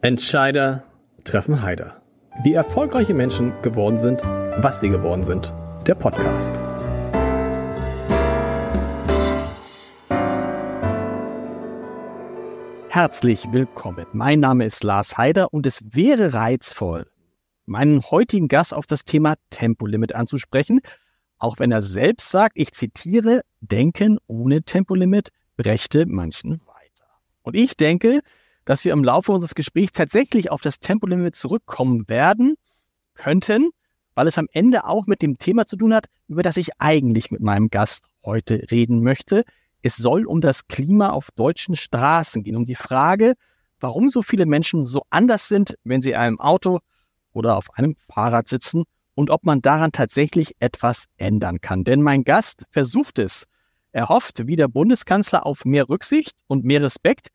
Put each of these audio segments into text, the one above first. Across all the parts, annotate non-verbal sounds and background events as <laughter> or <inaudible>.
Entscheider treffen Heider. Wie erfolgreiche Menschen geworden sind, was sie geworden sind. Der Podcast. Herzlich willkommen. Mein Name ist Lars Heider und es wäre reizvoll, meinen heutigen Gast auf das Thema Tempolimit anzusprechen, auch wenn er selbst sagt, ich zitiere, Denken ohne Tempolimit brächte manchen weiter. Und ich denke, dass wir im Laufe unseres Gesprächs tatsächlich auf das Tempolimit zurückkommen werden könnten, weil es am Ende auch mit dem Thema zu tun hat, über das ich eigentlich mit meinem Gast heute reden möchte. Es soll um das Klima auf deutschen Straßen gehen, um die Frage, warum so viele Menschen so anders sind, wenn sie in einem Auto oder auf einem Fahrrad sitzen und ob man daran tatsächlich etwas ändern kann. Denn mein Gast versucht es. Er hofft, wie der Bundeskanzler, auf mehr Rücksicht und mehr Respekt,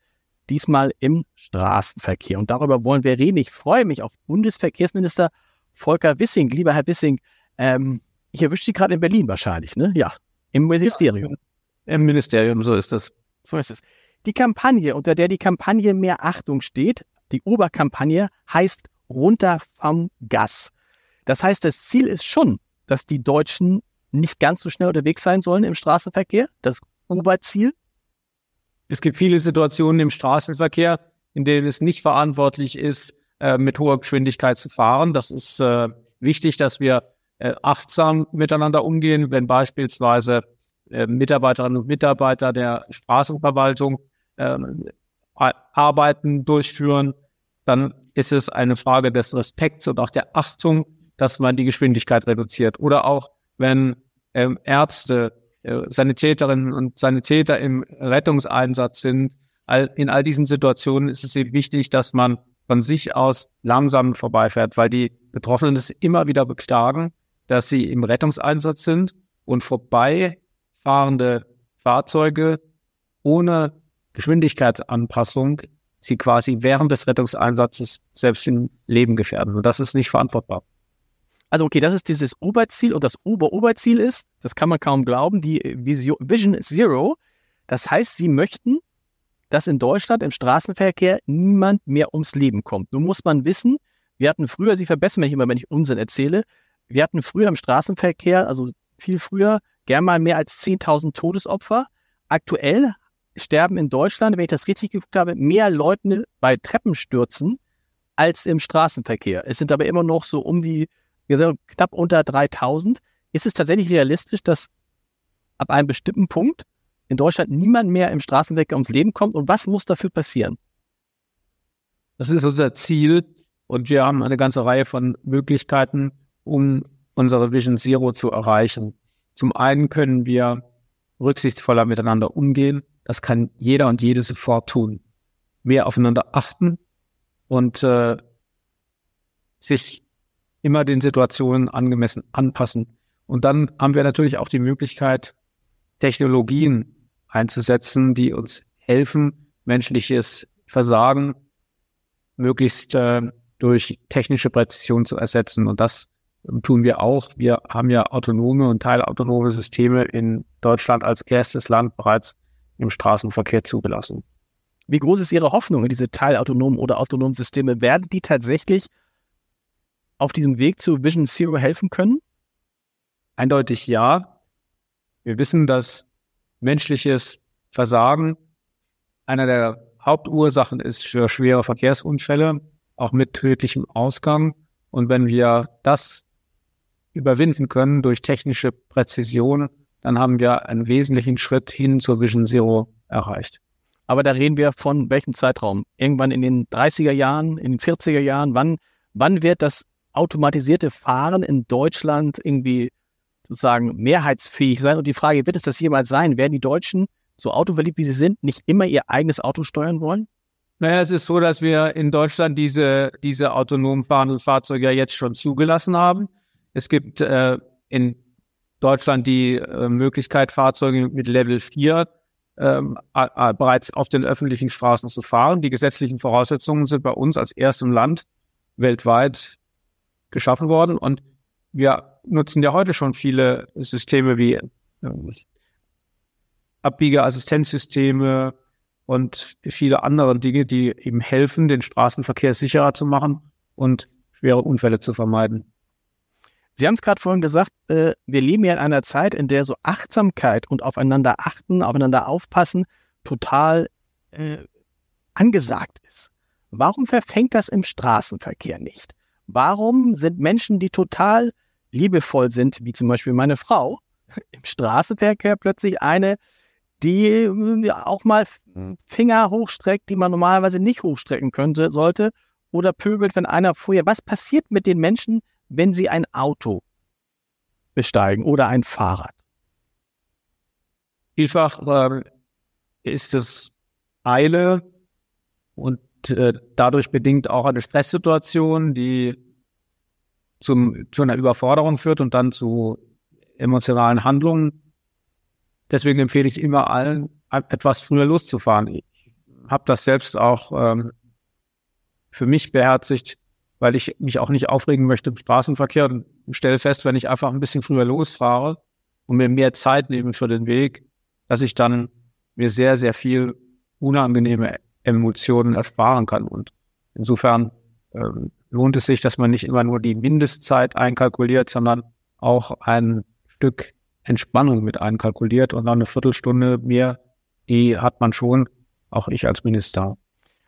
diesmal im Straßenverkehr. Und darüber wollen wir reden. Ich freue mich auf Bundesverkehrsminister Volker Wissing. Lieber Herr Wissing, ähm, ich erwische Sie gerade in Berlin wahrscheinlich, ne? Ja, im Ministerium. Ja, Im Ministerium, so ist das. So ist es. Die Kampagne, unter der die Kampagne Mehr Achtung steht, die Oberkampagne, heißt Runter vom Gas. Das heißt, das Ziel ist schon, dass die Deutschen nicht ganz so schnell unterwegs sein sollen im Straßenverkehr. Das Oberziel. Es gibt viele Situationen im Straßenverkehr, in denen es nicht verantwortlich ist, äh, mit hoher Geschwindigkeit zu fahren. Das ist äh, wichtig, dass wir äh, achtsam miteinander umgehen, wenn beispielsweise Mitarbeiterinnen und Mitarbeiter der Straßenverwaltung äh, Arbeiten durchführen, dann ist es eine Frage des Respekts und auch der Achtung, dass man die Geschwindigkeit reduziert. Oder auch, wenn ähm, Ärzte, Sanitäterinnen und Sanitäter im Rettungseinsatz sind, in all diesen Situationen ist es eben wichtig, dass man von sich aus langsam vorbeifährt, weil die Betroffenen es immer wieder beklagen, dass sie im Rettungseinsatz sind und vorbeifahrende Fahrzeuge ohne Geschwindigkeitsanpassung sie quasi während des Rettungseinsatzes selbst im Leben gefährden. Und das ist nicht verantwortbar. Also okay, das ist dieses Oberziel und das Ober-Oberziel ist, das kann man kaum glauben, die Vision Zero. Das heißt, sie möchten, dass in Deutschland im Straßenverkehr niemand mehr ums Leben kommt. Nun muss man wissen, wir hatten früher, Sie verbessern mich immer, wenn ich Unsinn erzähle, wir hatten früher im Straßenverkehr, also viel früher, gern mal mehr als 10.000 Todesopfer. Aktuell sterben in Deutschland, wenn ich das richtig geguckt habe, mehr Leute bei Treppenstürzen als im Straßenverkehr. Es sind aber immer noch so um die knapp unter 3000. Ist es tatsächlich realistisch, dass ab einem bestimmten Punkt in Deutschland niemand mehr im Straßenverkehr ums Leben kommt? Und was muss dafür passieren? Das ist unser Ziel. Und wir haben eine ganze Reihe von Möglichkeiten, um unsere Vision Zero zu erreichen. Zum einen können wir rücksichtsvoller miteinander umgehen. Das kann jeder und jede sofort tun. Mehr aufeinander achten und äh, sich immer den Situationen angemessen anpassen. Und dann haben wir natürlich auch die Möglichkeit, Technologien einzusetzen, die uns helfen, menschliches Versagen möglichst äh, durch technische Präzision zu ersetzen. Und das tun wir auch. Wir haben ja autonome und teilautonome Systeme in Deutschland als erstes Land bereits im Straßenverkehr zugelassen. Wie groß ist Ihre Hoffnung in diese teilautonomen oder autonomen Systeme? Werden die tatsächlich auf diesem Weg zu Vision Zero helfen können? Eindeutig ja. Wir wissen, dass menschliches Versagen einer der Hauptursachen ist für schwere Verkehrsunfälle, auch mit tödlichem Ausgang. Und wenn wir das überwinden können durch technische Präzision, dann haben wir einen wesentlichen Schritt hin zur Vision Zero erreicht. Aber da reden wir von welchem Zeitraum? Irgendwann in den 30er Jahren, in den 40er Jahren? Wann, wann wird das automatisierte Fahren in Deutschland irgendwie sozusagen mehrheitsfähig sein? Und die Frage, wird es das jemals sein? Werden die Deutschen, so autoverliebt wie sie sind, nicht immer ihr eigenes Auto steuern wollen? Naja, es ist so, dass wir in Deutschland diese, diese autonom fahrenden Fahrzeuge ja jetzt schon zugelassen haben. Es gibt äh, in Deutschland die äh, Möglichkeit, Fahrzeuge mit Level 4 ähm, bereits auf den öffentlichen Straßen zu fahren. Die gesetzlichen Voraussetzungen sind bei uns als erstem Land weltweit geschaffen worden und wir nutzen ja heute schon viele Systeme wie äh, Abbiegeassistenzsysteme, und viele andere Dinge, die eben helfen, den Straßenverkehr sicherer zu machen und schwere Unfälle zu vermeiden. Sie haben es gerade vorhin gesagt, äh, wir leben ja in einer Zeit, in der so Achtsamkeit und aufeinander achten, aufeinander aufpassen total äh, angesagt ist. Warum verfängt das im Straßenverkehr nicht? Warum sind Menschen, die total liebevoll sind, wie zum Beispiel meine Frau, <laughs> im Straßenverkehr plötzlich eine, die äh, auch mal Finger hochstreckt, die man normalerweise nicht hochstrecken könnte, sollte, oder pöbelt, wenn einer vorher. Was passiert mit den Menschen, wenn sie ein Auto besteigen oder ein Fahrrad? Vielfach äh, ist es Eile und äh, dadurch bedingt auch eine Stresssituation, die zum, zu einer Überforderung führt und dann zu emotionalen Handlungen. Deswegen empfehle ich immer allen, etwas früher loszufahren. Ich habe das selbst auch ähm, für mich beherzigt, weil ich mich auch nicht aufregen möchte im Straßenverkehr und stelle fest, wenn ich einfach ein bisschen früher losfahre und mir mehr Zeit nehme für den Weg, dass ich dann mir sehr, sehr viel unangenehme Emotionen ersparen kann. Und insofern ähm, lohnt es sich, dass man nicht immer nur die Mindestzeit einkalkuliert, sondern auch ein Stück Entspannung mit einkalkuliert und dann eine Viertelstunde mehr, die hat man schon, auch ich als Minister.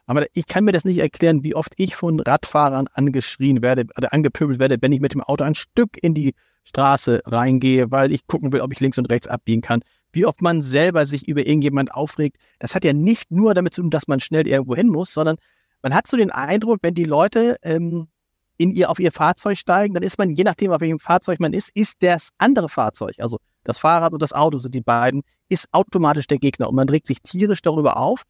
Aber ich kann mir das nicht erklären, wie oft ich von Radfahrern angeschrien werde oder angepöbelt werde, wenn ich mit dem Auto ein Stück in die Straße reingehe, weil ich gucken will, ob ich links und rechts abbiegen kann. Wie oft man selber sich über irgendjemand aufregt. Das hat ja nicht nur damit zu tun, dass man schnell irgendwo hin muss, sondern man hat so den Eindruck, wenn die Leute ähm, in ihr auf ihr Fahrzeug steigen, dann ist man, je nachdem, auf welchem Fahrzeug man ist, ist das andere Fahrzeug, also das Fahrrad und das Auto sind die beiden, ist automatisch der Gegner und man regt sich tierisch darüber auf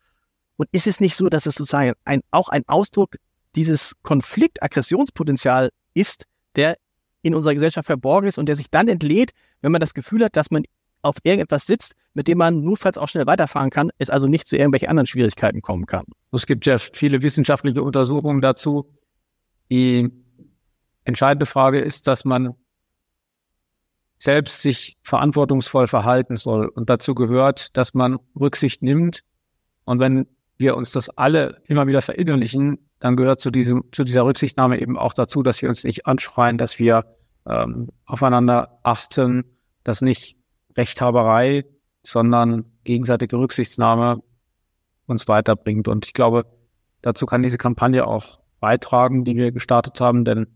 und ist es nicht so, dass es sozusagen ein, auch ein Ausdruck dieses Konflikt-Aggressionspotenzial ist, der in unserer Gesellschaft verborgen ist und der sich dann entlädt, wenn man das Gefühl hat, dass man auf irgendetwas sitzt, mit dem man notfalls auch schnell weiterfahren kann, es also nicht zu irgendwelchen anderen Schwierigkeiten kommen kann. Es gibt ja viele wissenschaftliche Untersuchungen dazu. Die entscheidende Frage ist, dass man selbst sich verantwortungsvoll verhalten soll. Und dazu gehört, dass man Rücksicht nimmt. Und wenn wir uns das alle immer wieder verinnerlichen, dann gehört zu diesem, zu dieser Rücksichtnahme eben auch dazu, dass wir uns nicht anschreien, dass wir ähm, aufeinander achten, dass nicht Rechthaberei, sondern gegenseitige Rücksichtnahme uns weiterbringt. Und ich glaube, dazu kann diese Kampagne auch beitragen, die wir gestartet haben, denn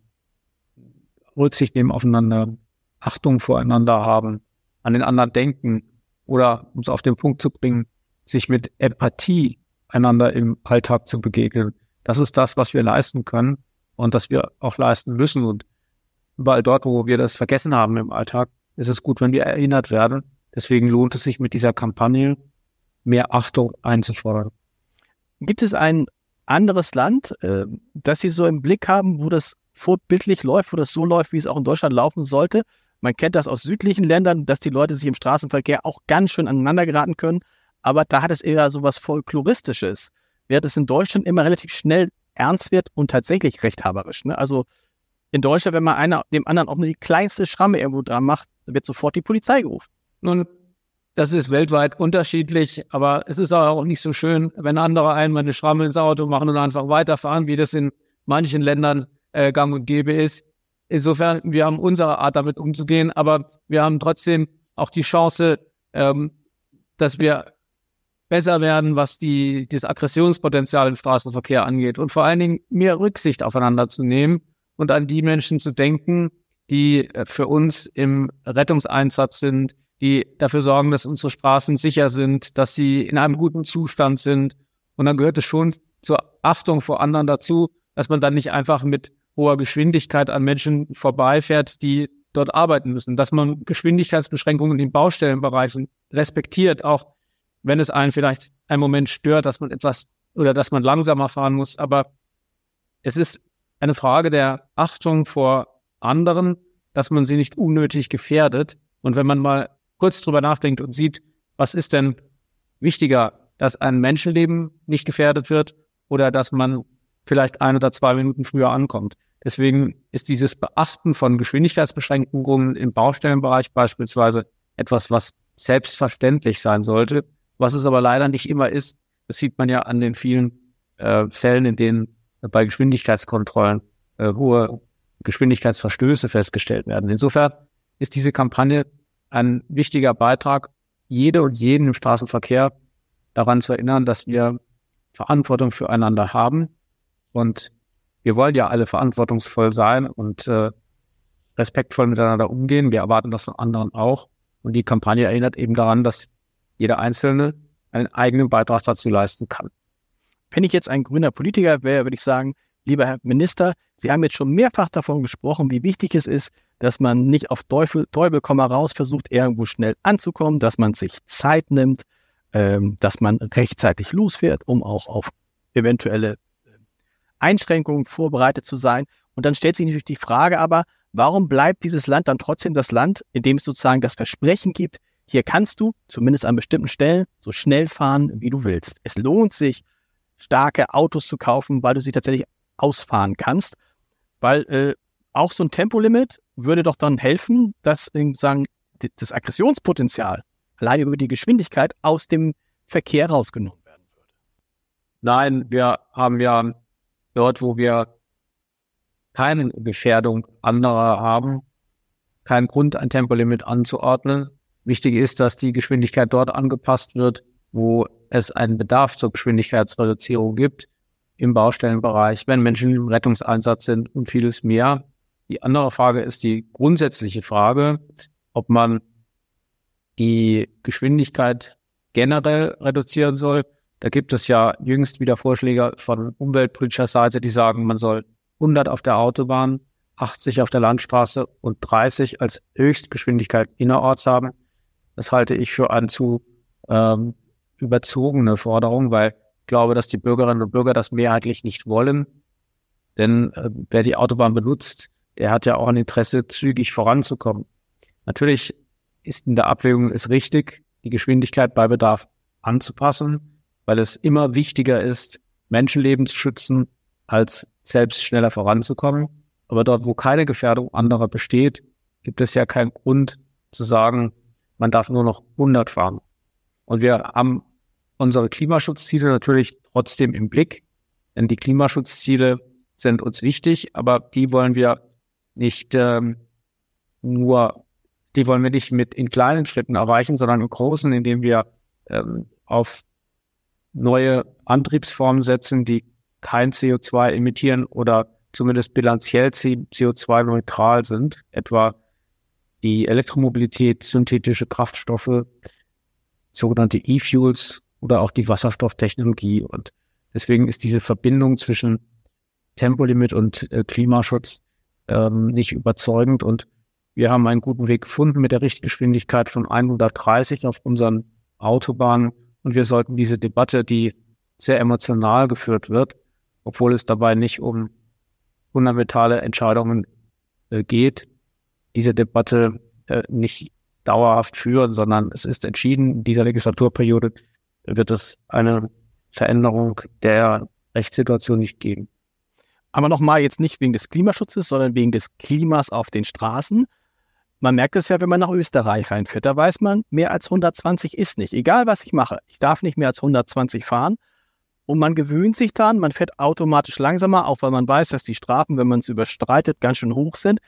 Rücksicht nehmen aufeinander, Achtung voreinander haben, an den anderen denken oder uns auf den Punkt zu bringen, sich mit Empathie einander im Alltag zu begegnen. Das ist das, was wir leisten können und das wir auch leisten müssen. Und überall dort, wo wir das vergessen haben im Alltag, ist es gut, wenn wir erinnert werden. Deswegen lohnt es sich mit dieser Kampagne mehr Achtung einzufordern. Gibt es ein anderes Land, äh, das Sie so im Blick haben, wo das vorbildlich läuft, wo das so läuft, wie es auch in Deutschland laufen sollte? Man kennt das aus südlichen Ländern, dass die Leute sich im Straßenverkehr auch ganz schön aneinander geraten können aber da hat es eher so was Folkloristisches, während es in Deutschland immer relativ schnell ernst wird und tatsächlich rechthaberisch. Ne? Also in Deutschland, wenn man einer dem anderen auch nur die kleinste Schramme irgendwo dran macht, wird sofort die Polizei gerufen. Nun, das ist weltweit unterschiedlich, aber es ist auch nicht so schön, wenn andere einmal eine Schramme ins Auto machen und einfach weiterfahren, wie das in manchen Ländern äh, gang und gäbe ist. Insofern, wir haben unsere Art damit umzugehen, aber wir haben trotzdem auch die Chance, ähm, dass wir besser werden, was die, das Aggressionspotenzial im Straßenverkehr angeht und vor allen Dingen mehr Rücksicht aufeinander zu nehmen und an die Menschen zu denken, die äh, für uns im Rettungseinsatz sind, die dafür sorgen, dass unsere Straßen sicher sind, dass sie in einem guten Zustand sind. Und dann gehört es schon zur Achtung vor anderen dazu, dass man dann nicht einfach mit hoher Geschwindigkeit an Menschen vorbeifährt, die dort arbeiten müssen, dass man Geschwindigkeitsbeschränkungen in Baustellenbereichen respektiert, auch wenn es einen vielleicht einen Moment stört, dass man etwas oder dass man langsamer fahren muss. Aber es ist eine Frage der Achtung vor anderen, dass man sie nicht unnötig gefährdet. Und wenn man mal kurz drüber nachdenkt und sieht, was ist denn wichtiger, dass ein Menschenleben nicht gefährdet wird oder dass man vielleicht ein oder zwei Minuten früher ankommt. Deswegen ist dieses Beachten von Geschwindigkeitsbeschränkungen im Baustellenbereich beispielsweise etwas, was selbstverständlich sein sollte was es aber leider nicht immer ist, Das sieht man ja an den vielen äh, Fällen, in denen bei Geschwindigkeitskontrollen äh, hohe Geschwindigkeitsverstöße festgestellt werden. Insofern ist diese Kampagne ein wichtiger Beitrag, jede und jeden im Straßenverkehr daran zu erinnern, dass wir Verantwortung füreinander haben. Und wir wollen ja alle verantwortungsvoll sein und äh, respektvoll miteinander umgehen. Wir erwarten das von anderen auch. Und die Kampagne erinnert eben daran, dass jeder Einzelne einen eigenen Beitrag dazu leisten kann. Wenn ich jetzt ein grüner Politiker wäre, würde ich sagen, lieber Herr Minister, Sie haben jetzt schon mehrfach davon gesprochen, wie wichtig es ist, dass man nicht auf Teufel, Teufel komm raus versucht, irgendwo schnell anzukommen, dass man sich Zeit nimmt, ähm, dass man rechtzeitig losfährt, um auch auf eventuelle äh, Einschränkungen vorbereitet zu sein. Und dann stellt sich natürlich die Frage aber, warum bleibt dieses Land dann trotzdem das Land, in dem es sozusagen das Versprechen gibt, hier kannst du, zumindest an bestimmten Stellen, so schnell fahren, wie du willst. Es lohnt sich, starke Autos zu kaufen, weil du sie tatsächlich ausfahren kannst. Weil äh, auch so ein Tempolimit würde doch dann helfen, dass sagen, das Aggressionspotenzial allein über die Geschwindigkeit aus dem Verkehr rausgenommen werden würde. Nein, wir haben ja dort, wo wir keine Gefährdung anderer haben, keinen Grund, ein Tempolimit anzuordnen. Wichtig ist, dass die Geschwindigkeit dort angepasst wird, wo es einen Bedarf zur Geschwindigkeitsreduzierung gibt, im Baustellenbereich, wenn Menschen im Rettungseinsatz sind und vieles mehr. Die andere Frage ist die grundsätzliche Frage, ob man die Geschwindigkeit generell reduzieren soll. Da gibt es ja jüngst wieder Vorschläge von umweltpolitischer Seite, die sagen, man soll 100 auf der Autobahn, 80 auf der Landstraße und 30 als Höchstgeschwindigkeit innerorts haben. Das halte ich für eine zu ähm, überzogene Forderung, weil ich glaube, dass die Bürgerinnen und Bürger das mehrheitlich nicht wollen. Denn äh, wer die Autobahn benutzt, der hat ja auch ein Interesse, zügig voranzukommen. Natürlich ist in der Abwägung ist richtig, die Geschwindigkeit bei Bedarf anzupassen, weil es immer wichtiger ist, Menschenleben zu schützen, als selbst schneller voranzukommen. Aber dort, wo keine Gefährdung anderer besteht, gibt es ja keinen Grund zu sagen, man darf nur noch 100 fahren. Und wir haben unsere Klimaschutzziele natürlich trotzdem im Blick, denn die Klimaschutzziele sind uns wichtig, aber die wollen wir nicht ähm, nur die wollen wir nicht mit in kleinen Schritten erreichen, sondern im Großen, indem wir ähm, auf neue Antriebsformen setzen, die kein CO2 emittieren oder zumindest bilanziell CO2-neutral sind, etwa die Elektromobilität, synthetische Kraftstoffe, sogenannte E-Fuels oder auch die Wasserstofftechnologie. Und deswegen ist diese Verbindung zwischen Tempolimit und äh, Klimaschutz ähm, nicht überzeugend. Und wir haben einen guten Weg gefunden mit der Richtgeschwindigkeit von 130 auf unseren Autobahnen. Und wir sollten diese Debatte, die sehr emotional geführt wird, obwohl es dabei nicht um fundamentale Entscheidungen äh, geht, diese Debatte äh, nicht dauerhaft führen, sondern es ist entschieden, in dieser Legislaturperiode wird es eine Veränderung der Rechtssituation nicht geben. Aber nochmal jetzt nicht wegen des Klimaschutzes, sondern wegen des Klimas auf den Straßen. Man merkt es ja, wenn man nach Österreich reinfährt. Da weiß man, mehr als 120 ist nicht. Egal, was ich mache. Ich darf nicht mehr als 120 fahren. Und man gewöhnt sich dann, man fährt automatisch langsamer, auch weil man weiß, dass die Strafen, wenn man es überstreitet, ganz schön hoch sind.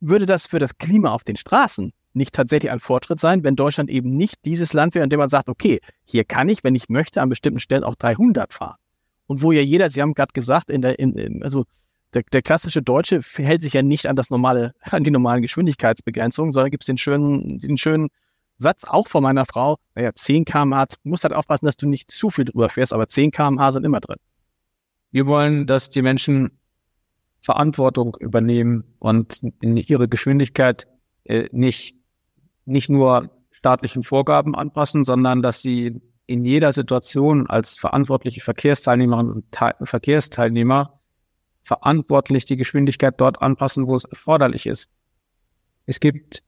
Würde das für das Klima auf den Straßen nicht tatsächlich ein Fortschritt sein, wenn Deutschland eben nicht dieses Land wäre, in dem man sagt, okay, hier kann ich, wenn ich möchte, an bestimmten Stellen auch 300 fahren. Und wo ja jeder, Sie haben gerade gesagt, in der, in, also der, der klassische Deutsche hält sich ja nicht an das normale, an die normalen Geschwindigkeitsbegrenzungen, sondern gibt es den schönen, den schönen Satz auch von meiner Frau, naja, 10 kmh, du musst halt aufpassen, dass du nicht zu viel drüber fährst, aber 10 kmh sind immer drin. Wir wollen, dass die Menschen Verantwortung übernehmen und in ihre Geschwindigkeit äh, nicht, nicht nur staatlichen Vorgaben anpassen, sondern dass sie in jeder Situation als verantwortliche Verkehrsteilnehmerinnen und Te Verkehrsteilnehmer verantwortlich die Geschwindigkeit dort anpassen, wo es erforderlich ist. Es gibt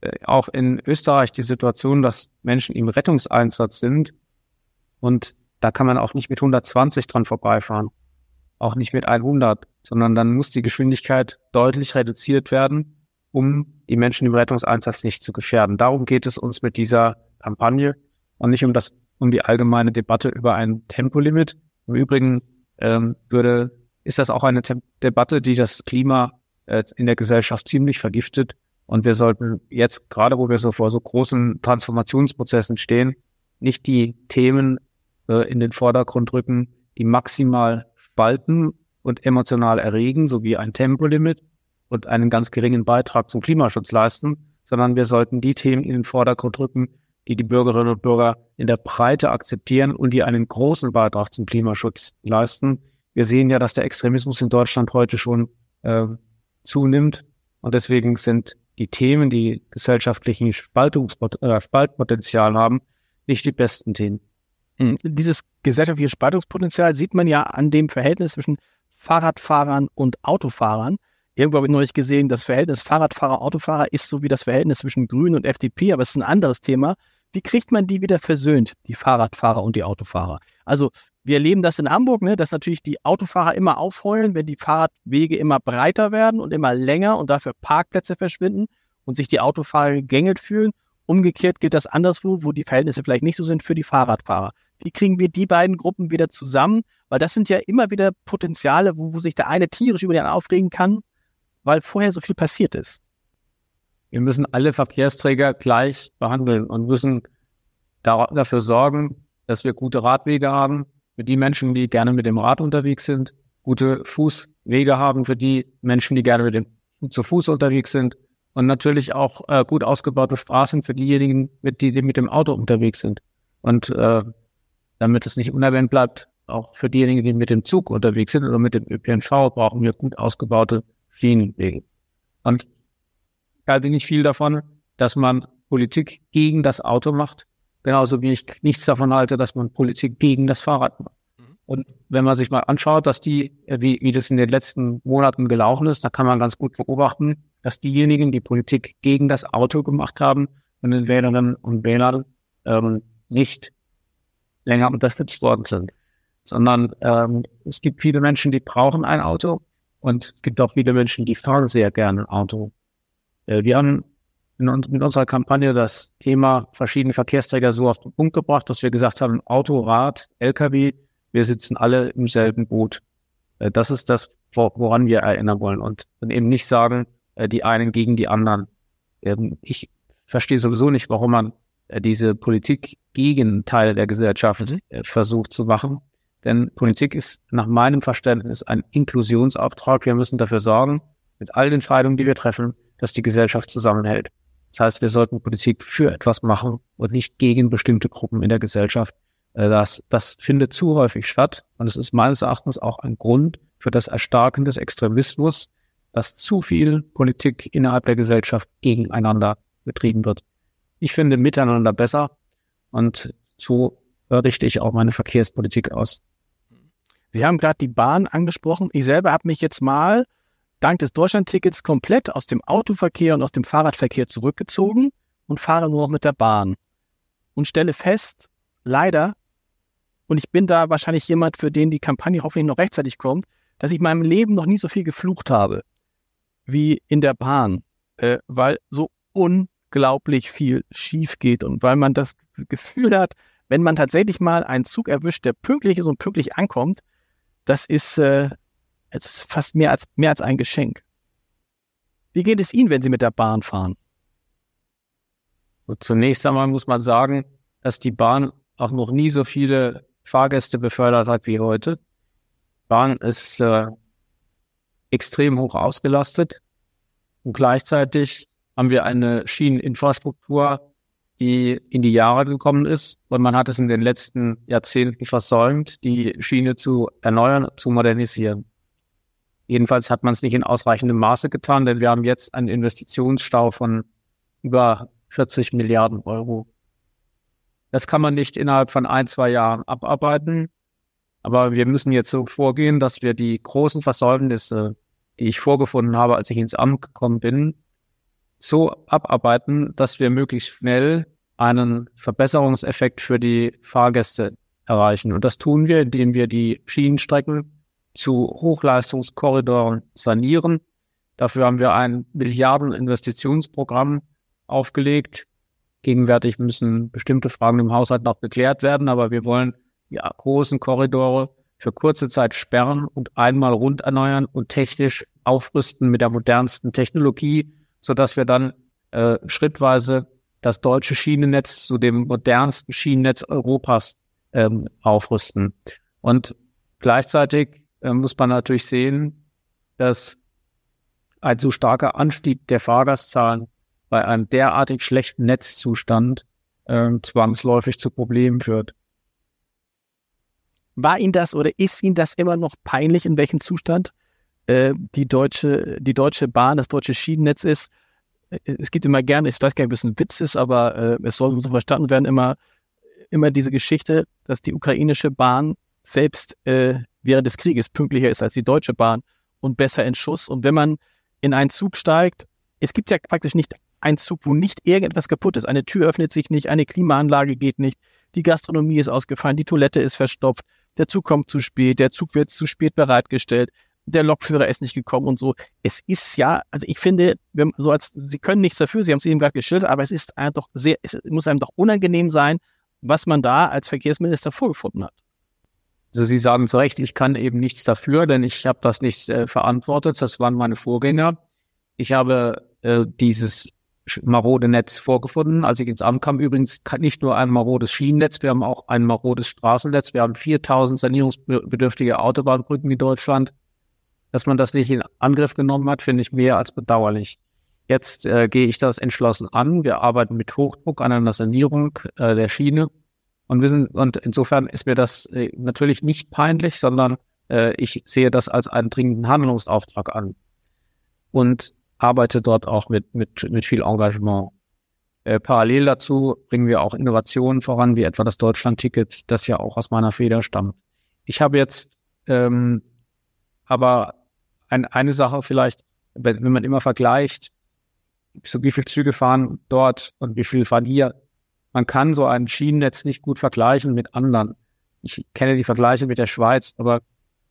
äh, auch in Österreich die Situation, dass Menschen im Rettungseinsatz sind und da kann man auch nicht mit 120 dran vorbeifahren, auch nicht mit 100, sondern dann muss die Geschwindigkeit deutlich reduziert werden, um die Menschen im Rettungseinsatz nicht zu gefährden. Darum geht es uns mit dieser Kampagne und nicht um das um die allgemeine Debatte über ein Tempolimit. Im Übrigen ähm, würde, ist das auch eine Tem Debatte, die das Klima äh, in der Gesellschaft ziemlich vergiftet. Und wir sollten jetzt, gerade wo wir so vor so großen Transformationsprozessen stehen, nicht die Themen äh, in den Vordergrund rücken, die maximal spalten und emotional erregen, sowie ein Tempolimit und einen ganz geringen Beitrag zum Klimaschutz leisten, sondern wir sollten die Themen in den Vordergrund rücken, die die Bürgerinnen und Bürger in der Breite akzeptieren und die einen großen Beitrag zum Klimaschutz leisten. Wir sehen ja, dass der Extremismus in Deutschland heute schon äh, zunimmt und deswegen sind die Themen, die gesellschaftlichen Spaltungspot äh, Spaltpotenzial haben, nicht die besten Themen. Hm, dieses gesellschaftliche Spaltungspotenzial sieht man ja an dem Verhältnis zwischen Fahrradfahrern und Autofahrern. Irgendwo habe ich neulich gesehen, das Verhältnis Fahrradfahrer-Autofahrer ist so wie das Verhältnis zwischen Grünen und FDP, aber es ist ein anderes Thema. Wie kriegt man die wieder versöhnt, die Fahrradfahrer und die Autofahrer? Also wir erleben das in Hamburg, ne, dass natürlich die Autofahrer immer aufheulen, wenn die Fahrradwege immer breiter werden und immer länger und dafür Parkplätze verschwinden und sich die Autofahrer gegängelt fühlen. Umgekehrt gilt das anderswo, wo die Verhältnisse vielleicht nicht so sind für die Fahrradfahrer. Wie kriegen wir die beiden Gruppen wieder zusammen? Weil das sind ja immer wieder Potenziale, wo, wo sich der eine tierisch über den anderen aufregen kann, weil vorher so viel passiert ist. Wir müssen alle Verkehrsträger gleich behandeln und müssen dafür sorgen, dass wir gute Radwege haben für die Menschen, die gerne mit dem Rad unterwegs sind, gute Fußwege haben für die Menschen, die gerne mit dem zu Fuß unterwegs sind und natürlich auch äh, gut ausgebaute Straßen für diejenigen, mit, die, die mit dem Auto unterwegs sind. Und äh, damit es nicht unerwähnt bleibt, auch für diejenigen, die mit dem Zug unterwegs sind oder mit dem ÖPNV, brauchen wir gut ausgebaute Schienenwege. Und ich halte nicht viel davon, dass man Politik gegen das Auto macht, genauso wie ich nichts davon halte, dass man Politik gegen das Fahrrad macht. Mhm. Und wenn man sich mal anschaut, dass die, wie, wie das in den letzten Monaten gelaufen ist, da kann man ganz gut beobachten, dass diejenigen, die Politik gegen das Auto gemacht haben, von den Wählerinnen und Wählern ähm, nicht länger unterstützt worden sind. Sondern ähm, es gibt viele Menschen, die brauchen ein Auto und es gibt auch viele Menschen, die fahren sehr gerne ein Auto. Äh, wir haben mit unserer Kampagne das Thema verschiedene Verkehrsträger so auf den Punkt gebracht, dass wir gesagt haben, Auto, Rad, Lkw, wir sitzen alle im selben Boot. Äh, das ist das, woran wir erinnern wollen und dann eben nicht sagen, äh, die einen gegen die anderen. Ähm, ich verstehe sowieso nicht, warum man diese Politik gegen Teile der Gesellschaft mhm. versucht zu machen. Denn Politik ist nach meinem Verständnis ein Inklusionsauftrag. Wir müssen dafür sorgen, mit allen Entscheidungen, die wir treffen, dass die Gesellschaft zusammenhält. Das heißt, wir sollten Politik für etwas machen und nicht gegen bestimmte Gruppen in der Gesellschaft. Äh, das, das findet zu häufig statt und es ist meines Erachtens auch ein Grund für das Erstarken des Extremismus, dass zu viel Politik innerhalb der Gesellschaft gegeneinander betrieben wird. Ich finde miteinander besser und so richte ich auch meine Verkehrspolitik aus. Sie haben gerade die Bahn angesprochen. Ich selber habe mich jetzt mal dank des Deutschlandtickets komplett aus dem Autoverkehr und aus dem Fahrradverkehr zurückgezogen und fahre nur noch mit der Bahn. Und stelle fest, leider, und ich bin da wahrscheinlich jemand, für den die Kampagne hoffentlich noch rechtzeitig kommt, dass ich in meinem Leben noch nie so viel geflucht habe wie in der Bahn, äh, weil so un unglaublich viel schief geht und weil man das Gefühl hat, wenn man tatsächlich mal einen Zug erwischt, der pünktlich ist und pünktlich ankommt, das ist, äh, das ist fast mehr als, mehr als ein Geschenk. Wie geht es Ihnen, wenn Sie mit der Bahn fahren? Zunächst einmal muss man sagen, dass die Bahn auch noch nie so viele Fahrgäste befördert hat wie heute. Bahn ist äh, extrem hoch ausgelastet und gleichzeitig haben wir eine Schieneninfrastruktur, die in die Jahre gekommen ist. Und man hat es in den letzten Jahrzehnten versäumt, die Schiene zu erneuern, zu modernisieren. Jedenfalls hat man es nicht in ausreichendem Maße getan, denn wir haben jetzt einen Investitionsstau von über 40 Milliarden Euro. Das kann man nicht innerhalb von ein, zwei Jahren abarbeiten. Aber wir müssen jetzt so vorgehen, dass wir die großen Versäumnisse, die ich vorgefunden habe, als ich ins Amt gekommen bin, so abarbeiten, dass wir möglichst schnell einen Verbesserungseffekt für die Fahrgäste erreichen. Und das tun wir, indem wir die Schienenstrecken zu Hochleistungskorridoren sanieren. Dafür haben wir ein Milliardeninvestitionsprogramm aufgelegt. gegenwärtig müssen bestimmte Fragen im Haushalt noch geklärt werden, aber wir wollen die großen Korridore für kurze Zeit sperren und einmal rund erneuern und technisch aufrüsten mit der modernsten Technologie, so dass wir dann äh, schrittweise das deutsche Schienennetz zu dem modernsten Schienennetz Europas ähm, aufrüsten. Und gleichzeitig äh, muss man natürlich sehen, dass ein so starker Anstieg der Fahrgastzahlen bei einem derartig schlechten Netzzustand äh, zwangsläufig zu Problemen führt. War Ihnen das oder ist Ihnen das immer noch peinlich, in welchem Zustand äh, die deutsche die deutsche Bahn, das deutsche Schienennetz ist? Äh, es gibt immer gerne, ich weiß gar nicht, ob es ein Witz ist, aber äh, es soll so verstanden werden, immer immer diese Geschichte, dass die ukrainische Bahn selbst äh, während des Krieges pünktlicher ist als die deutsche Bahn und besser in Schuss. Und wenn man in einen Zug steigt, es gibt ja praktisch nicht einen Zug, wo nicht irgendetwas kaputt ist. Eine Tür öffnet sich nicht, eine Klimaanlage geht nicht, die Gastronomie ist ausgefallen, die Toilette ist verstopft, der Zug kommt zu spät, der Zug wird zu spät bereitgestellt, der Lokführer ist nicht gekommen und so. Es ist ja, also ich finde, so als, Sie können nichts dafür, Sie haben es eben gerade geschildert, aber es ist einem doch sehr, es muss einem doch unangenehm sein, was man da als Verkehrsminister vorgefunden hat. Also Sie sagen zu Recht, ich kann eben nichts dafür, denn ich habe das nicht äh, verantwortet. Das waren meine Vorgänger. Ich habe äh, dieses marode Netz vorgefunden. Als ich ins Amt kam, übrigens nicht nur ein marodes Schienennetz, wir haben auch ein marodes Straßennetz. Wir haben 4000 sanierungsbedürftige Autobahnbrücken in Deutschland. Dass man das nicht in Angriff genommen hat, finde ich mehr als bedauerlich. Jetzt äh, gehe ich das entschlossen an. Wir arbeiten mit Hochdruck an einer Sanierung äh, der Schiene. Und, wir sind, und insofern ist mir das äh, natürlich nicht peinlich, sondern äh, ich sehe das als einen dringenden Handlungsauftrag an. Und arbeite dort auch mit, mit, mit viel Engagement. Äh, parallel dazu bringen wir auch Innovationen voran, wie etwa das Deutschland-Ticket, das ja auch aus meiner Feder stammt. Ich habe jetzt ähm, aber ein, eine Sache vielleicht, wenn, wenn man immer vergleicht, so wie viele Züge fahren dort und wie viel fahren hier. Man kann so ein Schienennetz nicht gut vergleichen mit anderen. Ich kenne die Vergleiche mit der Schweiz, aber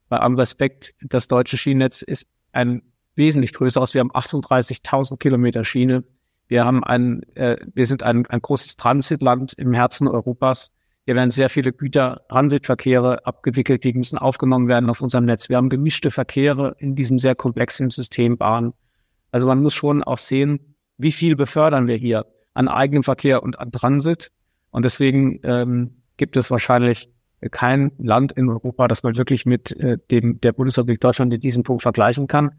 bei allem Respekt, das deutsche Schienennetz ist ein wesentlich größeres. Wir haben 38.000 Kilometer Schiene. Wir haben ein, äh, wir sind ein, ein großes Transitland im Herzen Europas. Hier werden sehr viele Güter, Transitverkehre abgewickelt, die müssen aufgenommen werden auf unserem Netz. Wir haben gemischte Verkehre in diesem sehr komplexen System Bahn. Also man muss schon auch sehen, wie viel befördern wir hier an eigenem Verkehr und an Transit. Und deswegen ähm, gibt es wahrscheinlich kein Land in Europa, das man wirklich mit äh, dem der Bundesrepublik Deutschland in diesem Punkt vergleichen kann.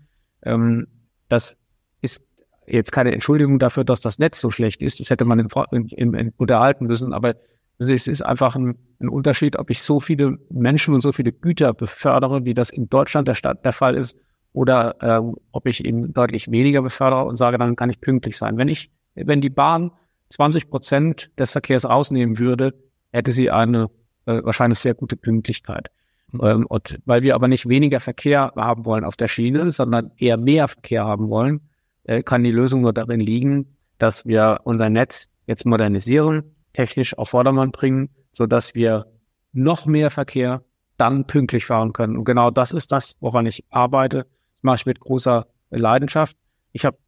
Ähm, das ist jetzt keine Entschuldigung dafür, dass das Netz so schlecht ist. Das hätte man in, in, in, unterhalten müssen. Aber es ist einfach ein, ein, Unterschied, ob ich so viele Menschen und so viele Güter befördere, wie das in Deutschland der, Stadt der Fall ist, oder ähm, ob ich ihn deutlich weniger befördere und sage, dann kann ich pünktlich sein. Wenn ich, wenn die Bahn 20 Prozent des Verkehrs rausnehmen würde, hätte sie eine äh, wahrscheinlich sehr gute Pünktlichkeit. Mhm. Ähm, und weil wir aber nicht weniger Verkehr haben wollen auf der Schiene, sondern eher mehr Verkehr haben wollen, äh, kann die Lösung nur darin liegen, dass wir unser Netz jetzt modernisieren, technisch auf Vordermann bringen, so dass wir noch mehr Verkehr dann pünktlich fahren können. Und genau das ist das, woran ich arbeite mache ich mit großer Leidenschaft. Ich habe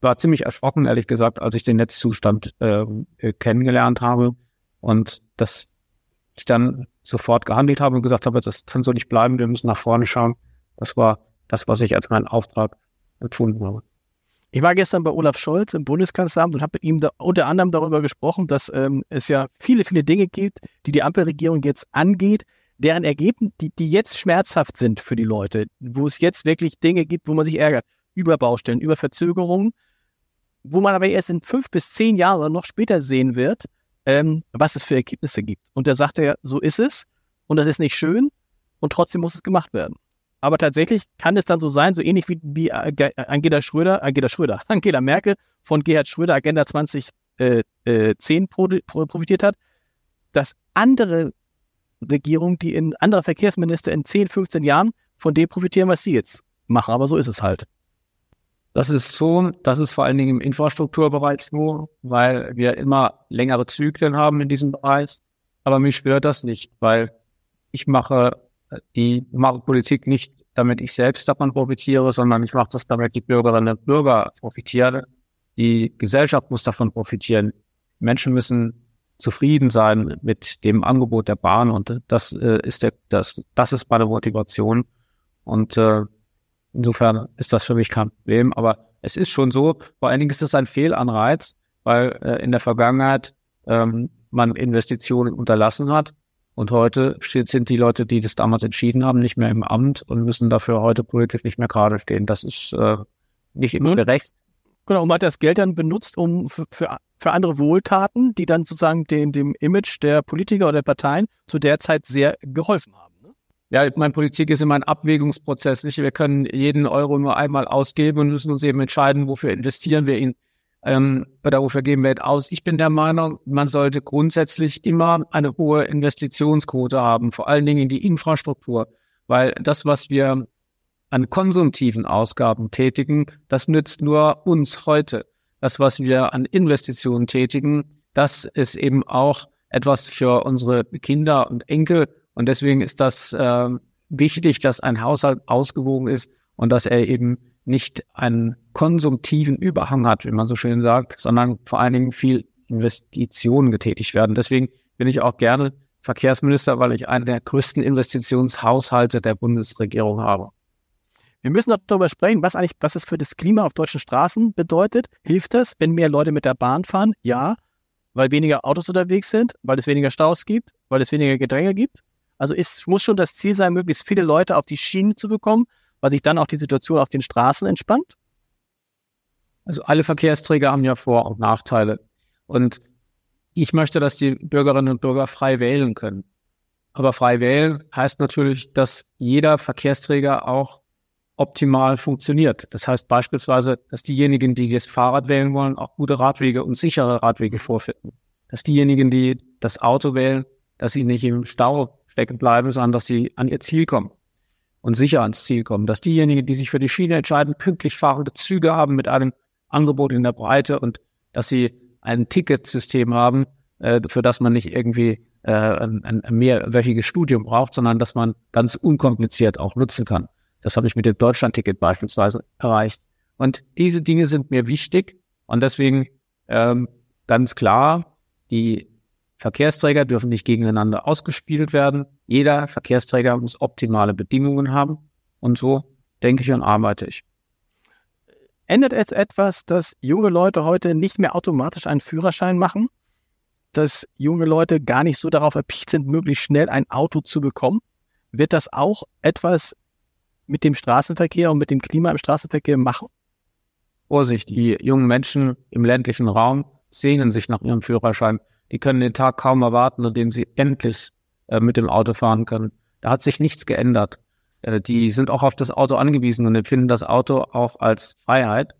war ziemlich erschrocken, ehrlich gesagt, als ich den Netzzustand ähm, äh, kennengelernt habe und dass ich dann sofort gehandelt habe und gesagt habe, das kann so nicht bleiben, wir müssen nach vorne schauen. Das war das, was ich als meinen Auftrag empfunden habe. Ich war gestern bei Olaf Scholz im Bundeskanzleramt und habe mit ihm da, unter anderem darüber gesprochen, dass ähm, es ja viele, viele Dinge gibt, die die Ampelregierung jetzt angeht, deren Ergebnisse, die, die jetzt schmerzhaft sind für die Leute, wo es jetzt wirklich Dinge gibt, wo man sich ärgert, über Baustellen, über Verzögerungen, wo man aber erst in fünf bis zehn Jahren noch später sehen wird, ähm, was es für Ergebnisse gibt. Und da sagt er, so ist es und das ist nicht schön und trotzdem muss es gemacht werden. Aber tatsächlich kann es dann so sein, so ähnlich wie, wie Angela Schröder, Angela Schröder, <laughs> Angela Merkel von Gerhard Schröder Agenda 2010 äh, äh, profitiert hat, dass andere Regierung, die in andere Verkehrsminister in 10, 15 Jahren von dem profitieren, was sie jetzt machen. Aber so ist es halt. Das ist so, das ist vor allen Dingen im Infrastrukturbereich so, weil wir immer längere Zyklen haben in diesem Bereich. Aber mich stört das nicht, weil ich mache die mache Politik nicht, damit ich selbst davon profitiere, sondern ich mache das, damit die Bürgerinnen und Bürger profitieren. Die Gesellschaft muss davon profitieren. Menschen müssen zufrieden sein mit dem Angebot der Bahn und das äh, ist der, das, das ist meine Motivation. Und äh, insofern ist das für mich kein Problem. Aber es ist schon so, vor allen Dingen ist es ein Fehlanreiz, weil äh, in der Vergangenheit ähm, man Investitionen unterlassen hat. Und heute sind die Leute, die das damals entschieden haben, nicht mehr im Amt und müssen dafür heute politisch nicht mehr gerade stehen. Das ist äh, nicht immer gerecht. Genau, und man hat das Geld dann benutzt, um für, für, für andere Wohltaten, die dann sozusagen dem, dem Image der Politiker oder der Parteien zu der Zeit sehr geholfen haben. Ne? Ja, meine Politik ist immer ein Abwägungsprozess. Nicht? Wir können jeden Euro nur einmal ausgeben und müssen uns eben entscheiden, wofür investieren wir ihn ähm, wofür geben wir aus. Ich bin der Meinung, man sollte grundsätzlich immer eine hohe Investitionsquote haben, vor allen Dingen in die Infrastruktur, weil das, was wir an konsumtiven Ausgaben tätigen, das nützt nur uns heute. Das, was wir an Investitionen tätigen, das ist eben auch etwas für unsere Kinder und Enkel. Und deswegen ist das äh, wichtig, dass ein Haushalt ausgewogen ist und dass er eben nicht einen konsumtiven Überhang hat, wie man so schön sagt, sondern vor allen Dingen viel Investitionen getätigt werden. Deswegen bin ich auch gerne Verkehrsminister, weil ich einen der größten Investitionshaushalte der Bundesregierung habe. Wir müssen darüber sprechen, was eigentlich, was es für das Klima auf deutschen Straßen bedeutet. Hilft das, wenn mehr Leute mit der Bahn fahren? Ja, weil weniger Autos unterwegs sind, weil es weniger Staus gibt, weil es weniger Gedränge gibt. Also es muss schon das Ziel sein, möglichst viele Leute auf die Schienen zu bekommen, weil sich dann auch die Situation auf den Straßen entspannt? Also alle Verkehrsträger haben ja Vor- und Nachteile. Und ich möchte, dass die Bürgerinnen und Bürger frei wählen können. Aber frei wählen heißt natürlich, dass jeder Verkehrsträger auch optimal funktioniert. Das heißt beispielsweise, dass diejenigen, die das Fahrrad wählen wollen, auch gute Radwege und sichere Radwege vorfinden. Dass diejenigen, die das Auto wählen, dass sie nicht im Stau stecken bleiben, sondern dass sie an ihr Ziel kommen und sicher ans Ziel kommen. Dass diejenigen, die sich für die Schiene entscheiden, pünktlich fahrende Züge haben mit einem Angebot in der Breite und dass sie ein Ticketsystem haben, äh, für das man nicht irgendwie äh, ein, ein mehrwöchiges Studium braucht, sondern dass man ganz unkompliziert auch nutzen kann. Das habe ich mit dem Deutschlandticket beispielsweise erreicht. Und diese Dinge sind mir wichtig und deswegen ähm, ganz klar, die Verkehrsträger dürfen nicht gegeneinander ausgespielt werden. Jeder Verkehrsträger muss optimale Bedingungen haben. Und so denke ich und arbeite ich. Ändert es etwas, dass junge Leute heute nicht mehr automatisch einen Führerschein machen? Dass junge Leute gar nicht so darauf erpicht sind, möglichst schnell ein Auto zu bekommen? Wird das auch etwas mit dem Straßenverkehr und mit dem Klima im Straßenverkehr machen? Vorsicht, die jungen Menschen im ländlichen Raum sehnen sich nach ihrem Führerschein. Die können den Tag kaum erwarten, an dem sie endlich äh, mit dem Auto fahren können. Da hat sich nichts geändert. Äh, die sind auch auf das Auto angewiesen und empfinden das Auto auch als Freiheit.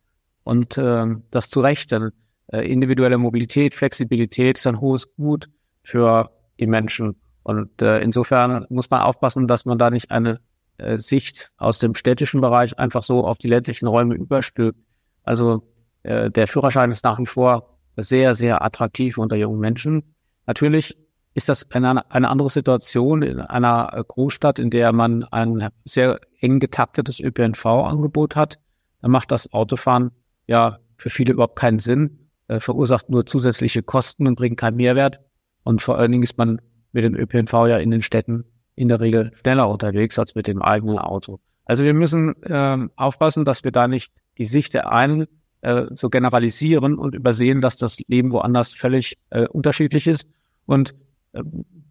Und äh, das zu Recht, denn äh, individuelle Mobilität, Flexibilität ist ein hohes Gut für die Menschen. Und äh, insofern muss man aufpassen, dass man da nicht eine äh, Sicht aus dem städtischen Bereich einfach so auf die ländlichen Räume überstülpt. Also äh, der Führerschein ist nach wie vor sehr, sehr attraktiv unter jungen Menschen. Natürlich ist das eine, eine andere Situation in einer Großstadt, in der man ein sehr eng getaktetes ÖPNV-Angebot hat. Da macht das Autofahren ja für viele überhaupt keinen Sinn, äh, verursacht nur zusätzliche Kosten und bringt keinen Mehrwert. Und vor allen Dingen ist man mit dem ÖPNV ja in den Städten in der Regel schneller unterwegs als mit dem eigenen Auto. Also wir müssen ähm, aufpassen, dass wir da nicht die Sicht der einen äh, so generalisieren und übersehen, dass das Leben woanders völlig äh, unterschiedlich ist. Und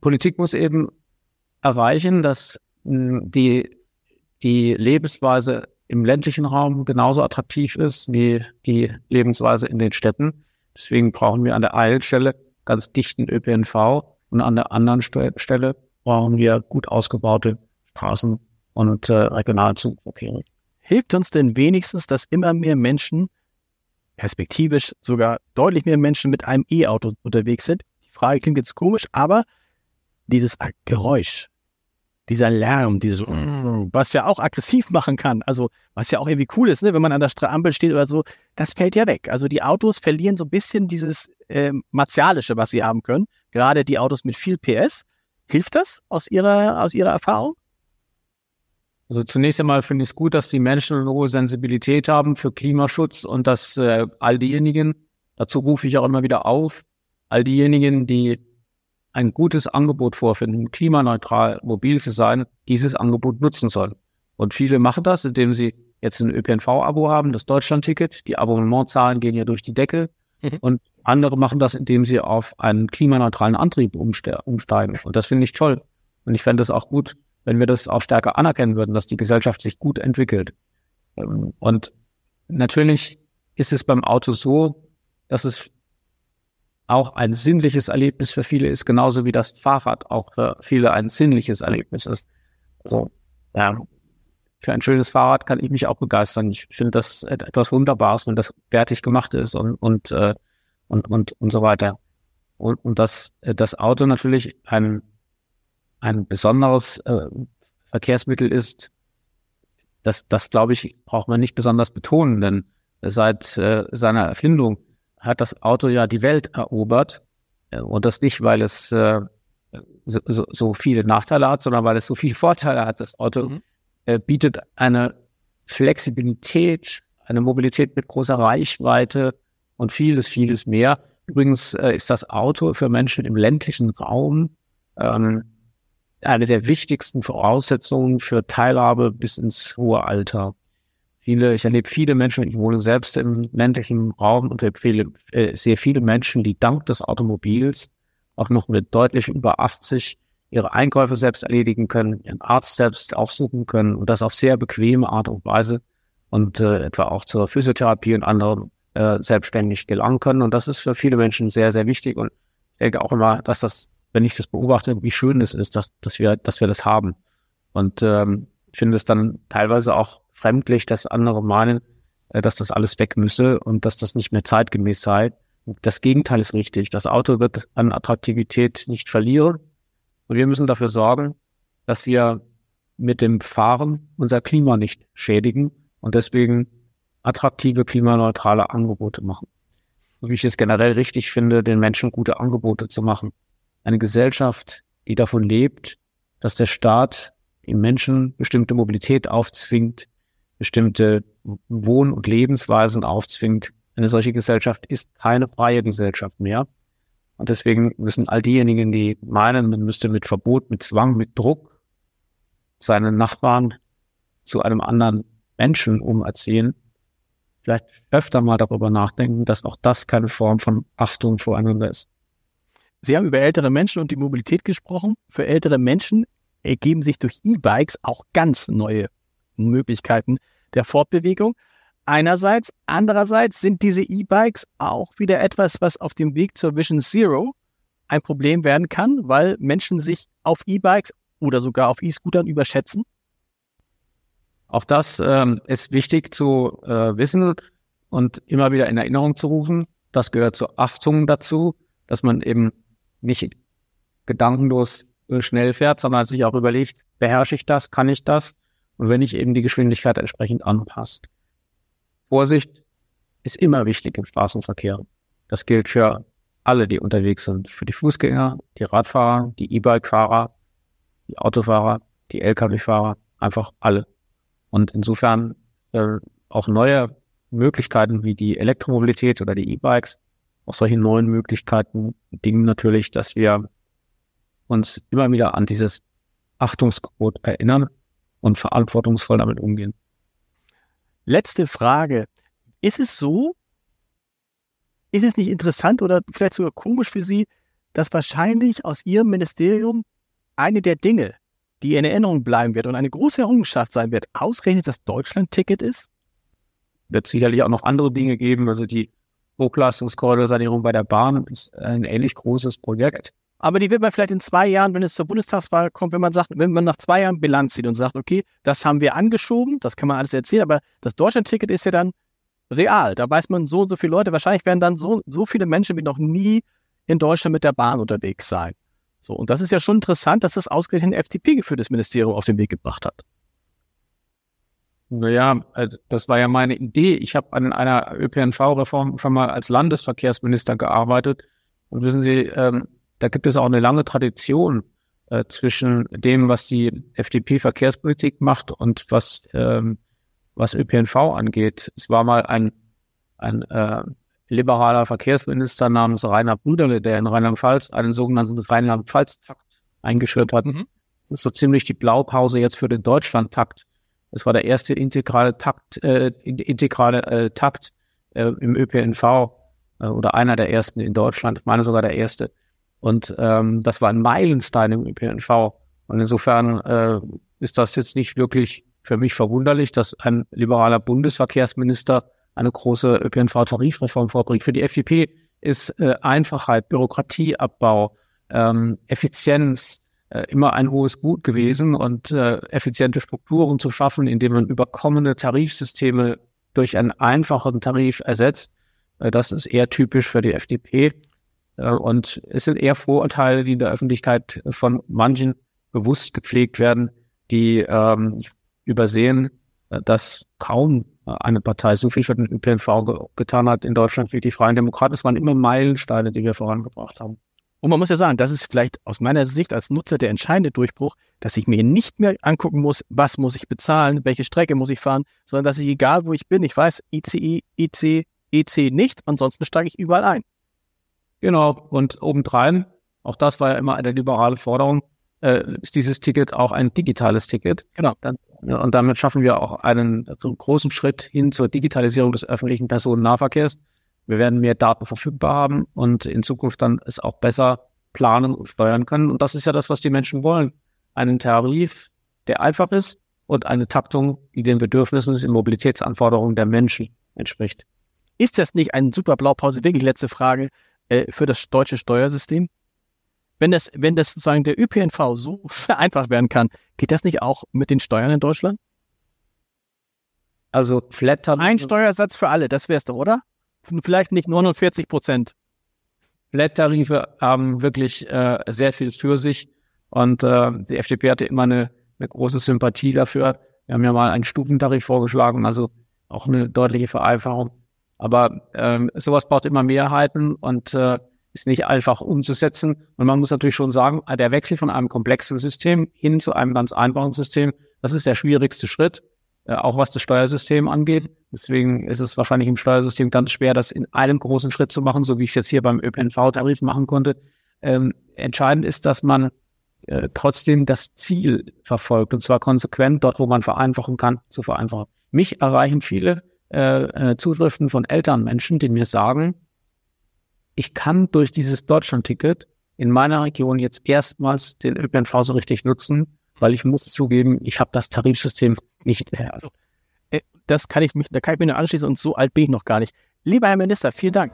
Politik muss eben erreichen, dass mh, die, die Lebensweise im ländlichen Raum genauso attraktiv ist wie die Lebensweise in den Städten. Deswegen brauchen wir an der einen Stelle ganz dichten ÖPNV und an der anderen Stelle brauchen wir gut ausgebaute Straßen und äh, Regionalzugverkehre. Hilft uns denn wenigstens, dass immer mehr Menschen perspektivisch sogar deutlich mehr Menschen mit einem E-Auto unterwegs sind. Frage klingt jetzt komisch, aber dieses Geräusch, dieser Lärm, dieses, was ja auch aggressiv machen kann, also was ja auch irgendwie cool ist, ne, wenn man an der Ampel steht oder so, das fällt ja weg. Also die Autos verlieren so ein bisschen dieses äh, Martialische, was sie haben können. Gerade die Autos mit viel PS. Hilft das aus Ihrer, aus Ihrer Erfahrung? Also zunächst einmal finde ich es gut, dass die Menschen eine hohe Sensibilität haben für Klimaschutz und dass äh, all diejenigen, dazu rufe ich auch immer wieder auf, all diejenigen, die ein gutes Angebot vorfinden, klimaneutral mobil zu sein, dieses Angebot nutzen sollen. Und viele machen das, indem sie jetzt ein ÖPNV-Abo haben, das Deutschland-Ticket. Die Abonnementzahlen gehen ja durch die Decke. Mhm. Und andere machen das, indem sie auf einen klimaneutralen Antrieb umsteigen. Und das finde ich toll. Und ich fände es auch gut, wenn wir das auch stärker anerkennen würden, dass die Gesellschaft sich gut entwickelt. Ähm, und natürlich ist es beim Auto so, dass es auch ein sinnliches Erlebnis für viele ist, genauso wie das Fahrrad auch für viele ein sinnliches Erlebnis ist. Also, ja, für ein schönes Fahrrad kann ich mich auch begeistern. Ich finde das etwas Wunderbares, wenn das fertig gemacht ist und, und, äh, und, und, und so weiter. Und, und dass das Auto natürlich ein, ein besonderes äh, Verkehrsmittel ist, das, das glaube ich, braucht man nicht besonders betonen, denn seit äh, seiner Erfindung hat das Auto ja die Welt erobert. Äh, und das nicht, weil es äh, so, so, so viele Nachteile hat, sondern weil es so viele Vorteile hat. Das Auto mhm. äh, bietet eine Flexibilität, eine Mobilität mit großer Reichweite und vieles, vieles mehr. Übrigens äh, ist das Auto für Menschen im ländlichen Raum ähm, eine der wichtigsten Voraussetzungen für Teilhabe bis ins hohe Alter viele, ich erlebe viele Menschen, ich wohne selbst im ländlichen Raum und empfehle äh, sehr viele Menschen, die dank des Automobils auch noch mit deutlich über 80 ihre Einkäufe selbst erledigen können, ihren Arzt selbst aufsuchen können und das auf sehr bequeme Art und Weise und äh, etwa auch zur Physiotherapie und anderen äh, selbstständig gelangen können. Und das ist für viele Menschen sehr, sehr wichtig. Und ich denke auch immer, dass das, wenn ich das beobachte, wie schön es ist, dass, dass wir, dass wir das haben. Und ähm, ich finde es dann teilweise auch fremdlich, dass andere meinen, äh, dass das alles weg müsse und dass das nicht mehr zeitgemäß sei. Das Gegenteil ist richtig. Das Auto wird an Attraktivität nicht verlieren. Und wir müssen dafür sorgen, dass wir mit dem Fahren unser Klima nicht schädigen und deswegen attraktive, klimaneutrale Angebote machen. So wie ich es generell richtig finde, den Menschen gute Angebote zu machen. Eine Gesellschaft, die davon lebt, dass der Staat den Menschen bestimmte Mobilität aufzwingt, bestimmte Wohn- und Lebensweisen aufzwingt. Eine solche Gesellschaft ist keine freie Gesellschaft mehr. Und deswegen müssen all diejenigen, die meinen, man müsste mit Verbot, mit Zwang, mit Druck seinen Nachbarn zu einem anderen Menschen umerziehen, vielleicht öfter mal darüber nachdenken, dass auch das keine Form von Achtung voreinander ist. Sie haben über ältere Menschen und die Mobilität gesprochen. Für ältere Menschen ergeben sich durch E-Bikes auch ganz neue Möglichkeiten der Fortbewegung. Einerseits, andererseits sind diese E-Bikes auch wieder etwas, was auf dem Weg zur Vision Zero ein Problem werden kann, weil Menschen sich auf E-Bikes oder sogar auf E-Scootern überschätzen. Auch das ähm, ist wichtig zu äh, wissen und immer wieder in Erinnerung zu rufen. Das gehört zur Achtung dazu, dass man eben nicht gedankenlos schnell fährt, sondern sich auch überlegt, beherrsche ich das, kann ich das? Und wenn ich eben die Geschwindigkeit entsprechend anpasst. Vorsicht ist immer wichtig im Straßenverkehr. Das gilt für alle, die unterwegs sind. Für die Fußgänger, die Radfahrer, die E-Bike-Fahrer, die Autofahrer, die Lkw-Fahrer, einfach alle. Und insofern äh, auch neue Möglichkeiten wie die Elektromobilität oder die E-Bikes, auch solche neuen Möglichkeiten bedingen natürlich, dass wir uns immer wieder an dieses Achtungsgebot erinnern und verantwortungsvoll damit umgehen. Letzte Frage. Ist es so, ist es nicht interessant oder vielleicht sogar komisch für Sie, dass wahrscheinlich aus Ihrem Ministerium eine der Dinge, die in Erinnerung bleiben wird und eine große Errungenschaft sein wird, ausgerechnet das Deutschland-Ticket ist? Wird sicherlich auch noch andere Dinge geben. Also die Hochleistungskorridorsanierung bei der Bahn ist ein ähnlich großes Projekt. Aber die wird man vielleicht in zwei Jahren, wenn es zur Bundestagswahl kommt, wenn man sagt, wenn man nach zwei Jahren Bilanz zieht und sagt, okay, das haben wir angeschoben, das kann man alles erzählen, aber das Deutschlandticket ist ja dann real. Da weiß man so und so viele Leute, wahrscheinlich werden dann so, so viele Menschen wie noch nie in Deutschland mit der Bahn unterwegs sein. So, und das ist ja schon interessant, dass das ausgerechnet ein FDP-geführtes Ministerium auf den Weg gebracht hat. Naja, also das war ja meine Idee. Ich habe an einer ÖPNV-Reform schon mal als Landesverkehrsminister gearbeitet. Und wissen Sie, ähm, da gibt es auch eine lange Tradition äh, zwischen dem, was die FDP-Verkehrspolitik macht und was, ähm, was ÖPNV angeht. Es war mal ein, ein äh, liberaler Verkehrsminister namens Rainer Brüderle, der in Rheinland-Pfalz einen sogenannten Rheinland-Pfalz-Takt eingeführt hat. Mhm. Das ist so ziemlich die Blaupause jetzt für den Deutschland-Takt. Es war der erste integrale Takt, äh, integrale äh, Takt äh, im ÖPNV äh, oder einer der ersten in Deutschland, ich meine sogar der erste. Und ähm, das war ein Meilenstein im ÖPNV. Und insofern äh, ist das jetzt nicht wirklich für mich verwunderlich, dass ein liberaler Bundesverkehrsminister eine große ÖPNV-Tarifreform vorbringt. Für die FDP ist äh, Einfachheit, Bürokratieabbau, ähm, Effizienz äh, immer ein hohes Gut gewesen und äh, effiziente Strukturen zu schaffen, indem man überkommene Tarifsysteme durch einen einfachen Tarif ersetzt. Äh, das ist eher typisch für die FDP. Äh, und es sind eher Vorurteile, die in der Öffentlichkeit von manchen bewusst gepflegt werden, die ähm, übersehen, äh, dass kaum eine Partei so viel für den ÖPNV ge getan hat in Deutschland wie die Freien Demokraten. Es waren immer Meilensteine, die wir vorangebracht haben. Und man muss ja sagen, das ist vielleicht aus meiner Sicht als Nutzer der entscheidende Durchbruch, dass ich mir nicht mehr angucken muss, was muss ich bezahlen, welche Strecke muss ich fahren, sondern dass ich, egal wo ich bin, ich weiß, ICE, IC, EC nicht, ansonsten steige ich überall ein. Genau, und obendrein, auch das war ja immer eine liberale Forderung, äh, ist dieses Ticket auch ein digitales Ticket. Genau. Dann, und damit schaffen wir auch einen, einen großen Schritt hin zur Digitalisierung des öffentlichen Personennahverkehrs. Wir werden mehr Daten verfügbar haben und in Zukunft dann es auch besser planen und steuern können. Und das ist ja das, was die Menschen wollen. Einen Tarif, der einfach ist und eine Taktung, die den Bedürfnissen und den Mobilitätsanforderungen der Menschen entspricht. Ist das nicht ein super Blaupause, wirklich letzte Frage, äh, für das deutsche Steuersystem? Wenn das, wenn das sozusagen der ÖPNV so <laughs> vereinfacht werden kann, geht das nicht auch mit den Steuern in Deutschland? Also Flattern. Ein Steuersatz für alle, das wär's doch, oder? vielleicht nicht 49 Prozent. Flat-Tarife haben wirklich äh, sehr viel für sich und äh, die FDP hatte immer eine, eine große Sympathie dafür. Wir haben ja mal einen Stufentarif vorgeschlagen, also auch eine deutliche Vereinfachung. Aber ähm, sowas braucht immer Mehrheiten und äh, ist nicht einfach umzusetzen. Und man muss natürlich schon sagen, der Wechsel von einem komplexen System hin zu einem ganz einfachen System, das ist der schwierigste Schritt. Äh, auch was das Steuersystem angeht. Deswegen ist es wahrscheinlich im Steuersystem ganz schwer, das in einem großen Schritt zu machen, so wie ich es jetzt hier beim ÖPNV-Tarif machen konnte. Ähm, entscheidend ist, dass man äh, trotzdem das Ziel verfolgt und zwar konsequent dort, wo man vereinfachen kann, zu vereinfachen. Mich erreichen viele äh, äh, Zuschriften von Elternmenschen, die mir sagen, ich kann durch dieses Deutschland-Ticket in meiner Region jetzt erstmals den ÖPNV so richtig nutzen, weil ich muss zugeben, ich habe das Tarifsystem nicht. Also, äh, das kann ich mich, da kann ich mir nur anschließen und so alt bin ich noch gar nicht. Lieber Herr Minister, vielen Dank.